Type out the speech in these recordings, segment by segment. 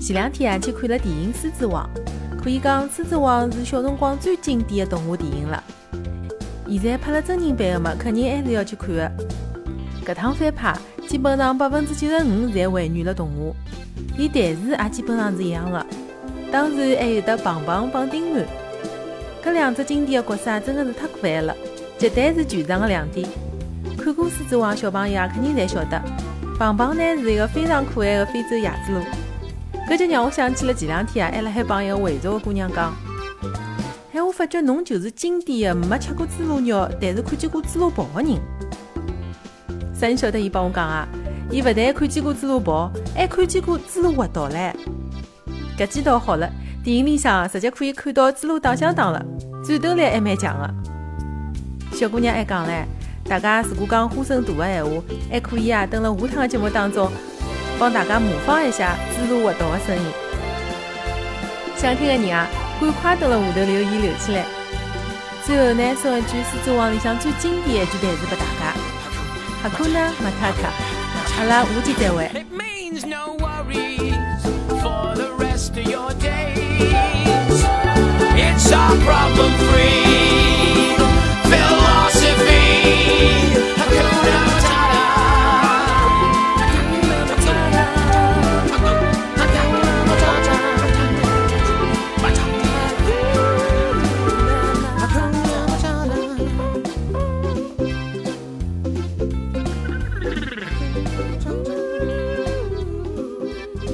前两天啊去看了电影《狮子王》，可以讲《狮子王》是小辰光最经典的动画电影了。现在拍了真人版的嘛，肯定还是要去看的。搿趟翻拍，基本上百分之九十五侪还原了动画，连台词也基本上是一样的。当然还有得棒棒帮丁满，搿两只经典的角色真的是太可爱了，绝对是全场的亮点。看过《狮子王》小朋友啊，肯定侪晓得，棒棒呢是一个非常可爱的非洲鸭子螺。搿就让我想起了前两天啊，还辣海帮一个回族的姑娘讲，哎，我发觉侬就是经典的没吃过猪猡肉，但是看见过猪猡跑的人。啥人晓得伊帮我讲啊？伊勿但看见过猪猡跑，还看见过猪猡滑倒唻。搿记倒好了，电影里向直接可以看到猪猡打相打了，战斗力还蛮强的。小姑娘还讲唻，大家如果讲呼声大的闲话，还可以啊，等了下趟的节目当中，帮大家模仿一下猪猡滑倒的声音。想听的人啊，赶快等了下头留言留起来。最后呢，送一句《狮子王》里向最经典的一句台词给大家：哈库纳马塔卡。阿拉下期再会。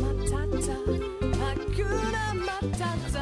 Matata, Hakuna Matata.